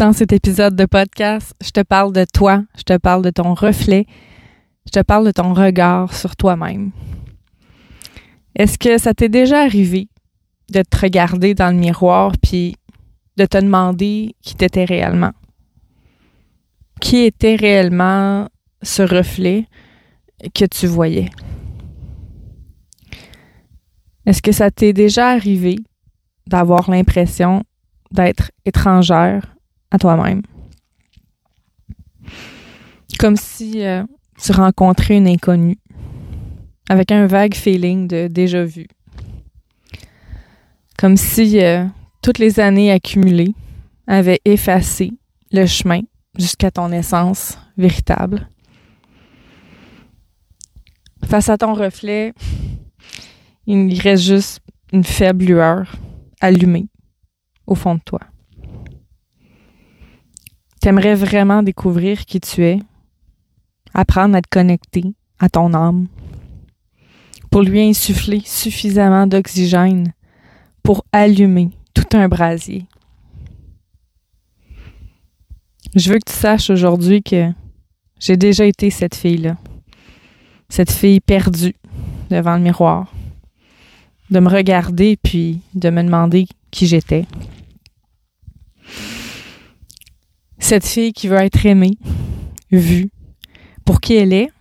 Dans cet épisode de podcast, je te parle de toi, je te parle de ton reflet, je te parle de ton regard sur toi-même. Est-ce que ça t'est déjà arrivé de te regarder dans le miroir puis de te demander qui t'étais réellement? Qui était réellement ce reflet que tu voyais? Est-ce que ça t'est déjà arrivé d'avoir l'impression d'être étrangère à toi-même? Comme si euh, tu rencontrais une inconnue avec un vague feeling de déjà vu. Comme si euh, toutes les années accumulées avaient effacé le chemin jusqu'à ton essence véritable. Face à ton reflet, il reste juste une faible lueur allumée au fond de toi. T'aimerais vraiment découvrir qui tu es, apprendre à te connecter à ton âme, pour lui insuffler suffisamment d'oxygène pour allumer tout un brasier. Je veux que tu saches aujourd'hui que j'ai déjà été cette fille-là, cette fille perdue devant le miroir, de me regarder puis de me demander qui j'étais. Cette fille qui veut être aimée, vue, pour qui elle est,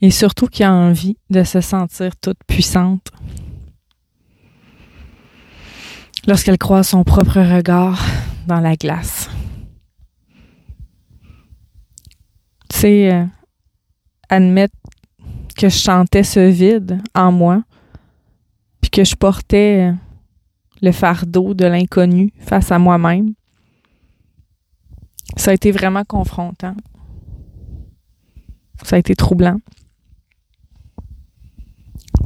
et surtout qui a envie de se sentir toute puissante. Lorsqu'elle croise son propre regard dans la glace. Tu sais, euh, admettre que je chantais ce vide en moi, puis que je portais euh, le fardeau de l'inconnu face à moi-même, ça a été vraiment confrontant. Ça a été troublant.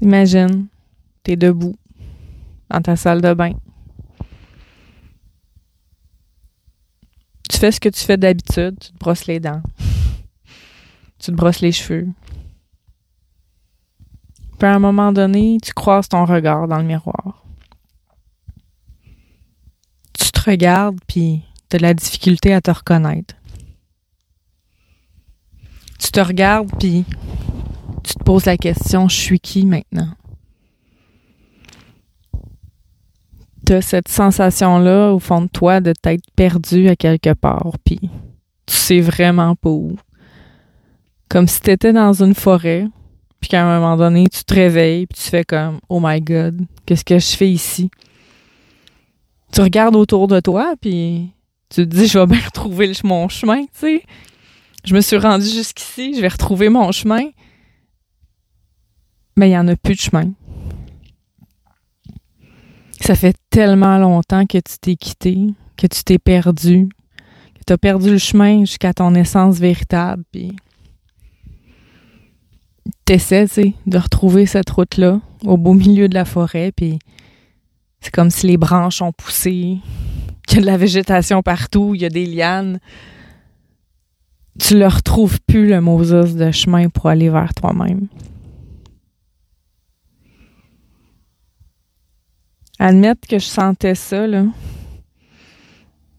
Imagine, t'es debout dans ta salle de bain. Tu fais ce que tu fais d'habitude, tu te brosses les dents. Tu te brosses les cheveux. Puis à un moment donné, tu croises ton regard dans le miroir. Tu te regardes, puis de la difficulté à te reconnaître. Tu te regardes, puis tu te poses la question, je suis qui maintenant? Tu as cette sensation-là au fond de toi de t'être perdu à quelque part, puis tu sais vraiment pas où. Comme si tu étais dans une forêt, puis qu'à un moment donné, tu te réveilles, puis tu fais comme Oh my God, qu'est-ce que je fais ici? Tu regardes autour de toi, puis tu te dis Je vais bien retrouver mon chemin, tu sais. Je me suis rendue jusqu'ici, je vais retrouver mon chemin. Mais il n'y en a plus de chemin. Ça fait tellement longtemps que tu t'es quitté, que tu t'es perdu, que tu as perdu le chemin jusqu'à ton essence véritable. Puis t'essaies, tu sais, de retrouver cette route-là au beau milieu de la forêt. Puis c'est comme si les branches ont poussé, qu'il y a de la végétation partout, il y a des lianes. Tu ne retrouves plus le Moses de chemin pour aller vers toi-même. Admettre que je sentais ça, là,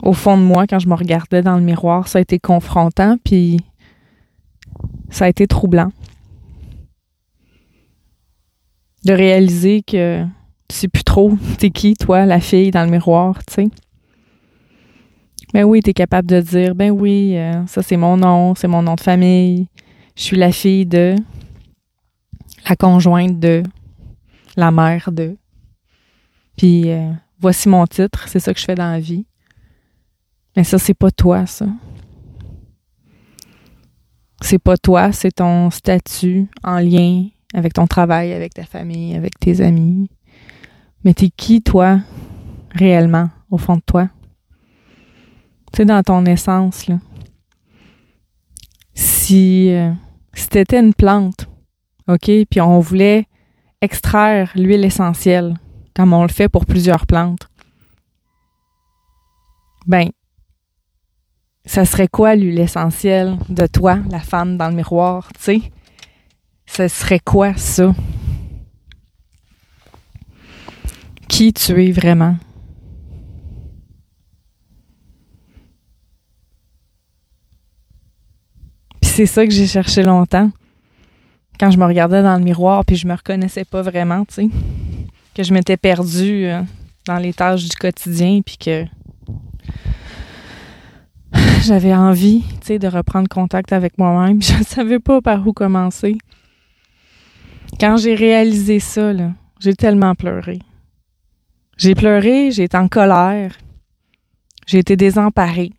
au fond de moi, quand je me regardais dans le miroir, ça a été confrontant, puis ça a été troublant. De réaliser que tu sais plus trop t'es qui, toi, la fille dans le miroir, tu sais. Ben oui, t'es capable de dire, ben oui, euh, ça c'est mon nom, c'est mon nom de famille, je suis la fille de, la conjointe de, la mère de. Puis euh, voici mon titre, c'est ça que je fais dans la vie. Mais ça, c'est pas toi, ça. C'est pas toi, c'est ton statut en lien avec ton travail, avec ta famille, avec tes amis. Mais t'es qui, toi, réellement, au fond de toi? Tu sais, dans ton essence, là. Si, euh, si t'étais une plante, OK, puis on voulait extraire l'huile essentielle, comme on le fait pour plusieurs plantes, ben, ça serait quoi l'huile essentielle de toi, la femme dans le miroir, tu sais? Ça serait quoi ça? Qui tu es vraiment? C'est ça que j'ai cherché longtemps. Quand je me regardais dans le miroir, puis je me reconnaissais pas vraiment, tu sais. Que je m'étais perdue euh, dans les tâches du quotidien, puis que j'avais envie, tu sais, de reprendre contact avec moi-même. Je ne savais pas par où commencer. Quand j'ai réalisé ça, là, j'ai tellement pleuré. J'ai pleuré, j'ai été en colère, j'ai été désemparée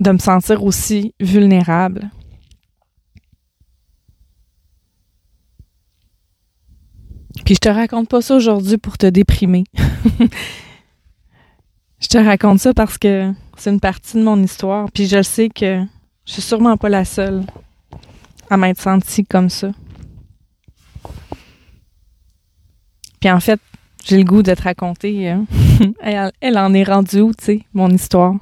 de me sentir aussi vulnérable. Puis je te raconte pas ça aujourd'hui pour te déprimer. je te raconte ça parce que c'est une partie de mon histoire, puis je sais que je suis sûrement pas la seule à m'être sentie comme ça. Puis en fait, j'ai le goût de te raconter. Hein. elle, en est rendue où, tu sais, mon histoire?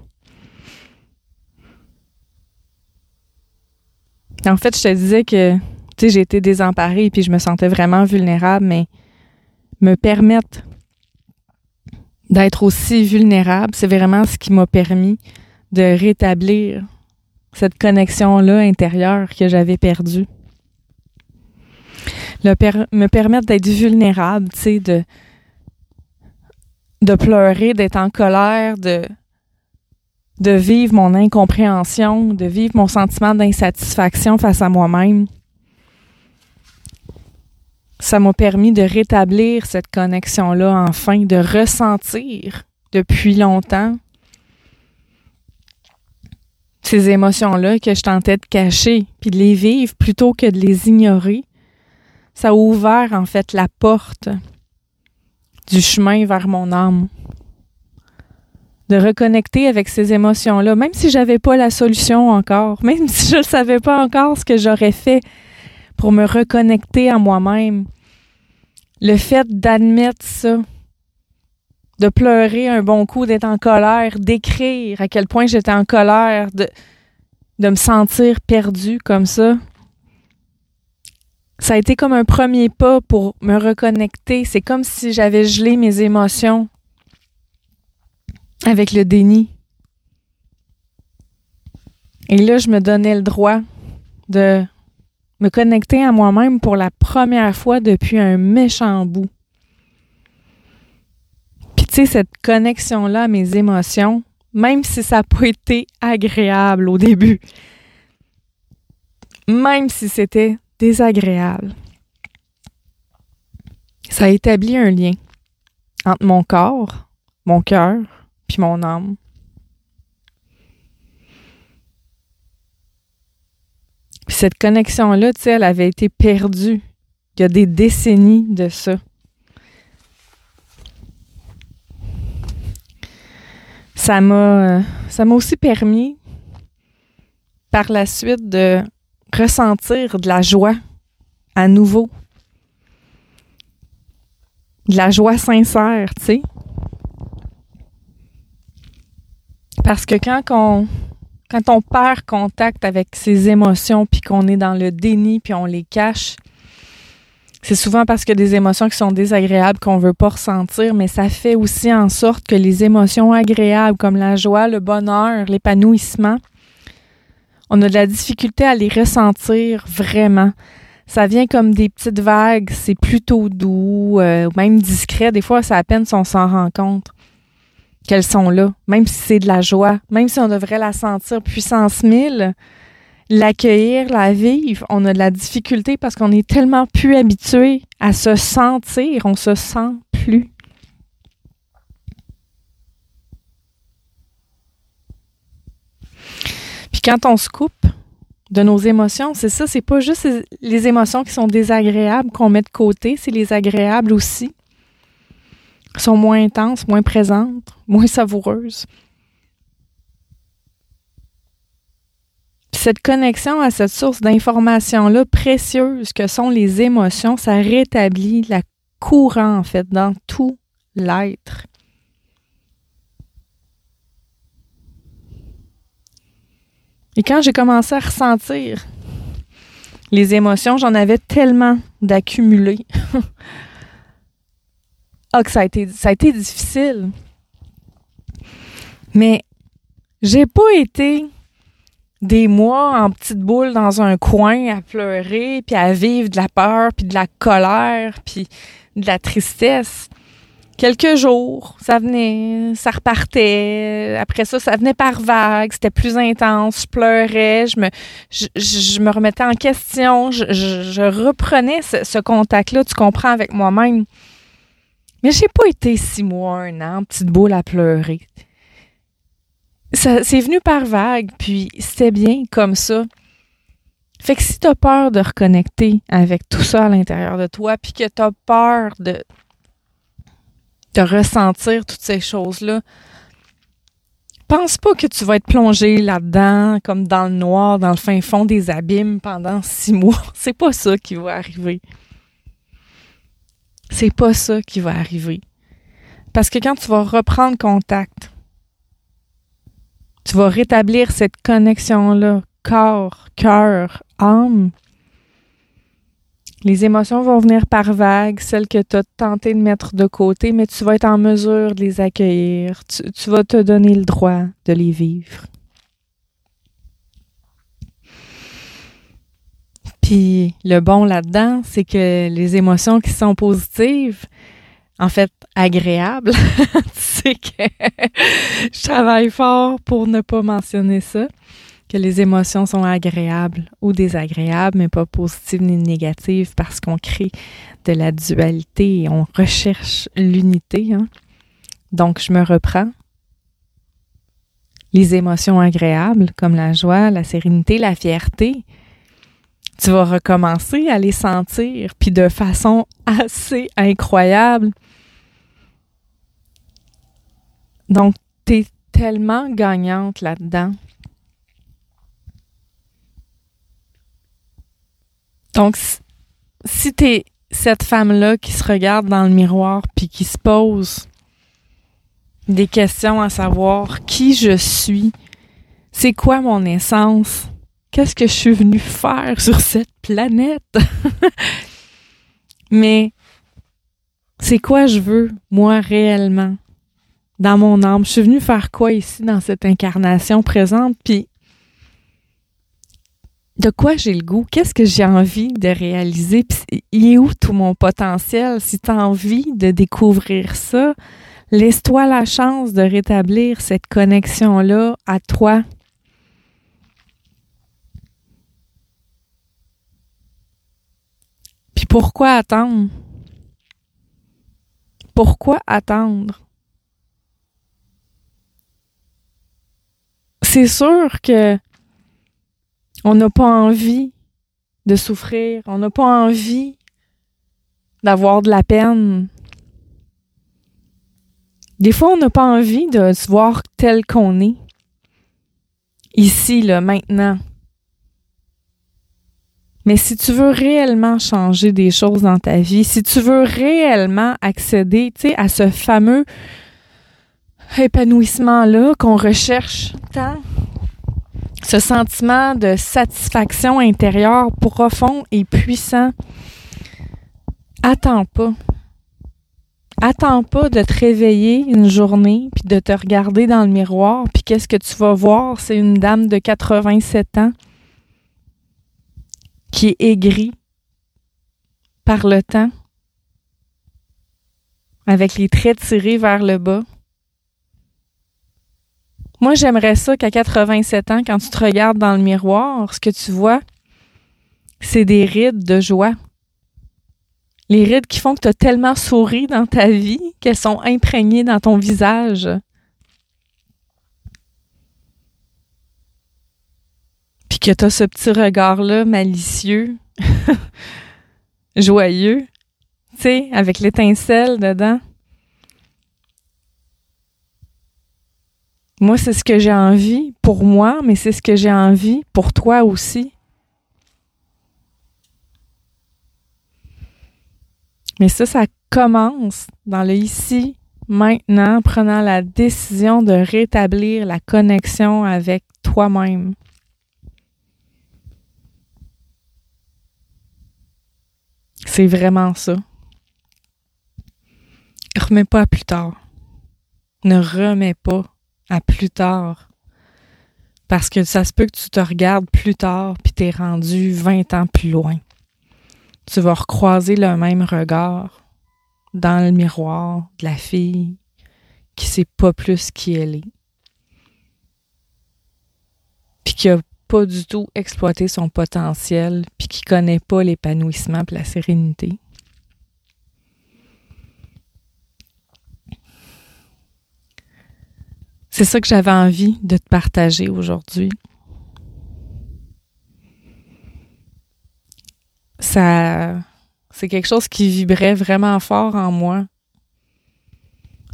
En fait, je te disais que, tu sais, j'ai été désemparée puis je me sentais vraiment vulnérable, mais me permettre d'être aussi vulnérable, c'est vraiment ce qui m'a permis de rétablir cette connexion-là intérieure que j'avais perdue. me permettre d'être vulnérable, tu sais, de, de pleurer, d'être en colère, de, de vivre mon incompréhension, de vivre mon sentiment d'insatisfaction face à moi-même. Ça m'a permis de rétablir cette connexion-là enfin, de ressentir depuis longtemps ces émotions-là que je tentais de cacher, puis de les vivre plutôt que de les ignorer. Ça a ouvert en fait la porte du chemin vers mon âme. De reconnecter avec ces émotions-là, même si j'avais pas la solution encore, même si je ne savais pas encore ce que j'aurais fait pour me reconnecter à moi-même. Le fait d'admettre ça, de pleurer un bon coup, d'être en colère, d'écrire à quel point j'étais en colère, de, de me sentir perdue comme ça, ça a été comme un premier pas pour me reconnecter. C'est comme si j'avais gelé mes émotions avec le déni. Et là, je me donnais le droit de me connecter à moi-même pour la première fois depuis un méchant bout. Puis tu sais, cette connexion-là à mes émotions, même si ça n'a pas été agréable au début, même si c'était désagréable. Ça a établi un lien entre mon corps, mon cœur, puis mon âme. Puis cette connexion-là, tu sais, elle avait été perdue il y a des décennies de ça. Ça m'a, ça m'a aussi permis par la suite de ressentir de la joie à nouveau. De la joie sincère, tu sais. Parce que quand on, quand perd contact avec ses émotions, puis qu'on est dans le déni, puis on les cache, c'est souvent parce que des émotions qui sont désagréables qu'on veut pas ressentir, mais ça fait aussi en sorte que les émotions agréables comme la joie, le bonheur, l'épanouissement, on a de la difficulté à les ressentir vraiment. Ça vient comme des petites vagues, c'est plutôt doux, euh, même discret. Des fois, c'est à peine si on s'en rend compte qu'elles sont là, même si c'est de la joie, même si on devrait la sentir puissance mille, l'accueillir, la vivre, on a de la difficulté parce qu'on est tellement plus habitué à se sentir, on se sent plus. quand on se coupe de nos émotions, c'est ça, c'est pas juste les émotions qui sont désagréables qu'on met de côté, c'est les agréables aussi. Sont moins intenses, moins présentes, moins savoureuses. cette connexion à cette source d'information-là précieuse que sont les émotions, ça rétablit la courant, en fait, dans tout l'être. Et quand j'ai commencé à ressentir les émotions, j'en avais tellement d'accumuler. ah, que ça a été, ça a été difficile. Mais j'ai pas été des mois en petite boule dans un coin à pleurer, puis à vivre de la peur, puis de la colère, puis de la tristesse. Quelques jours, ça venait, ça repartait. Après ça, ça venait par vagues, c'était plus intense. Je pleurais, je me, je, me remettais en question, je, je, reprenais ce, ce contact-là, tu comprends, avec moi-même. Mais j'ai pas été six mois, un an, petite boule à pleurer c'est venu par vague, puis c'était bien comme ça. Fait que si t'as peur de reconnecter avec tout ça à l'intérieur de toi, puis que t'as peur de, de ressentir toutes ces choses-là, pense pas que tu vas être plongé là-dedans, comme dans le noir, dans le fin fond des abîmes pendant six mois. C'est pas ça qui va arriver. C'est pas ça qui va arriver. Parce que quand tu vas reprendre contact tu vas rétablir cette connexion-là, corps, cœur, âme. Les émotions vont venir par vagues, celles que tu as tenté de mettre de côté, mais tu vas être en mesure de les accueillir. Tu, tu vas te donner le droit de les vivre. Puis le bon là-dedans, c'est que les émotions qui sont positives, en fait agréable. tu sais que je travaille fort pour ne pas mentionner ça, que les émotions sont agréables ou désagréables, mais pas positives ni négatives parce qu'on crée de la dualité et on recherche l'unité. Hein. Donc, je me reprends. Les émotions agréables comme la joie, la sérénité, la fierté, tu vas recommencer à les sentir, puis de façon assez incroyable. Donc, tu tellement gagnante là-dedans. Donc, si tu cette femme-là qui se regarde dans le miroir puis qui se pose des questions à savoir qui je suis, c'est quoi mon essence, qu'est-ce que je suis venue faire sur cette planète, mais c'est quoi je veux, moi, réellement dans mon âme? Je suis venue faire quoi ici dans cette incarnation présente, puis de quoi j'ai le goût, qu'est-ce que j'ai envie de réaliser, puis il est où tout mon potentiel? Si tu as envie de découvrir ça, laisse-toi la chance de rétablir cette connexion-là à toi. Pourquoi attendre? Pourquoi attendre? c'est sûr que on n'a pas envie de souffrir, on n'a pas envie d'avoir de la peine. Des fois, on n'a pas envie de se voir tel qu'on est. Ici, là, maintenant. Mais si tu veux réellement changer des choses dans ta vie, si tu veux réellement accéder, tu sais, à ce fameux épanouissement-là qu'on recherche tant, ce sentiment de satisfaction intérieure profond et puissant, attends pas. Attends pas de te réveiller une journée puis de te regarder dans le miroir puis qu'est-ce que tu vas voir, c'est une dame de 87 ans qui est aigrie par le temps avec les traits tirés vers le bas moi, j'aimerais ça qu'à 87 ans, quand tu te regardes dans le miroir, ce que tu vois, c'est des rides de joie. Les rides qui font que tu as tellement souri dans ta vie qu'elles sont imprégnées dans ton visage. Puis que tu as ce petit regard-là malicieux, joyeux, tu sais, avec l'étincelle dedans. Moi, c'est ce que j'ai envie pour moi, mais c'est ce que j'ai envie pour toi aussi. Mais ça, ça commence dans le ici, maintenant, prenant la décision de rétablir la connexion avec toi-même. C'est vraiment ça. Remets pas à plus tard. Ne remets pas à plus tard. Parce que ça se peut que tu te regardes plus tard puis t'es rendu 20 ans plus loin. Tu vas recroiser le même regard dans le miroir de la fille qui sait pas plus qui elle est. Puis qui a pas du tout exploité son potentiel, puis qui connaît pas l'épanouissement et la sérénité. C'est ça que j'avais envie de te partager aujourd'hui. Ça, c'est quelque chose qui vibrait vraiment fort en moi.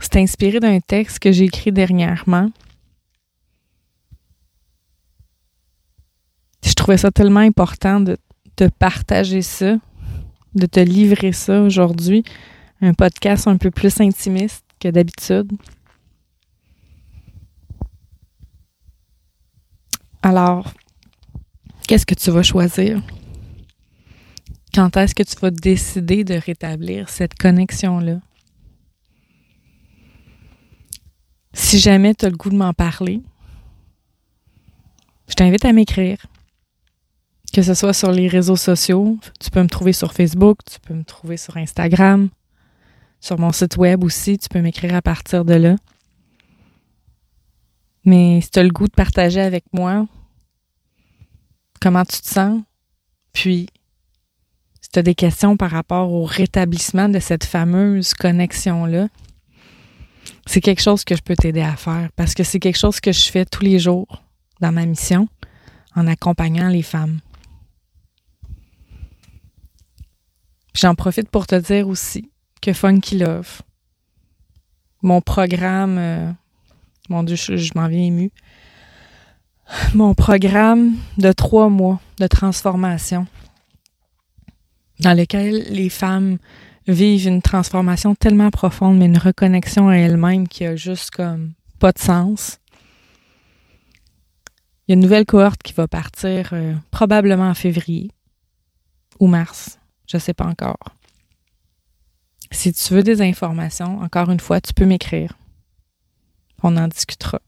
C'est inspiré d'un texte que j'ai écrit dernièrement. Trouvais ça tellement important de te partager ça, de te livrer ça aujourd'hui. Un podcast un peu plus intimiste que d'habitude. Alors, qu'est-ce que tu vas choisir? Quand est-ce que tu vas décider de rétablir cette connexion-là? Si jamais tu as le goût de m'en parler, je t'invite à m'écrire. Que ce soit sur les réseaux sociaux, tu peux me trouver sur Facebook, tu peux me trouver sur Instagram, sur mon site web aussi, tu peux m'écrire à partir de là. Mais si tu as le goût de partager avec moi comment tu te sens, puis si tu as des questions par rapport au rétablissement de cette fameuse connexion-là, c'est quelque chose que je peux t'aider à faire parce que c'est quelque chose que je fais tous les jours dans ma mission en accompagnant les femmes. J'en profite pour te dire aussi que Funky Love, mon programme euh, mon Dieu, je, m'en viens ému. Mon programme de trois mois de transformation dans lequel les femmes vivent une transformation tellement profonde, mais une reconnexion à elles-mêmes qui a juste comme pas de sens. Il y a une nouvelle cohorte qui va partir euh, probablement en février ou mars. Je ne sais pas encore. Si tu veux des informations, encore une fois, tu peux m'écrire on en discutera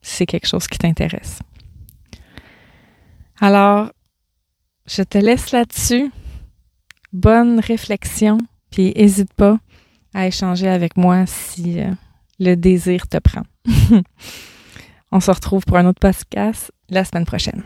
si c'est quelque chose qui t'intéresse. Alors, je te laisse là-dessus. Bonne réflexion, puis n'hésite pas à échanger avec moi si euh, le désir te prend. on se retrouve pour un autre podcast la semaine prochaine.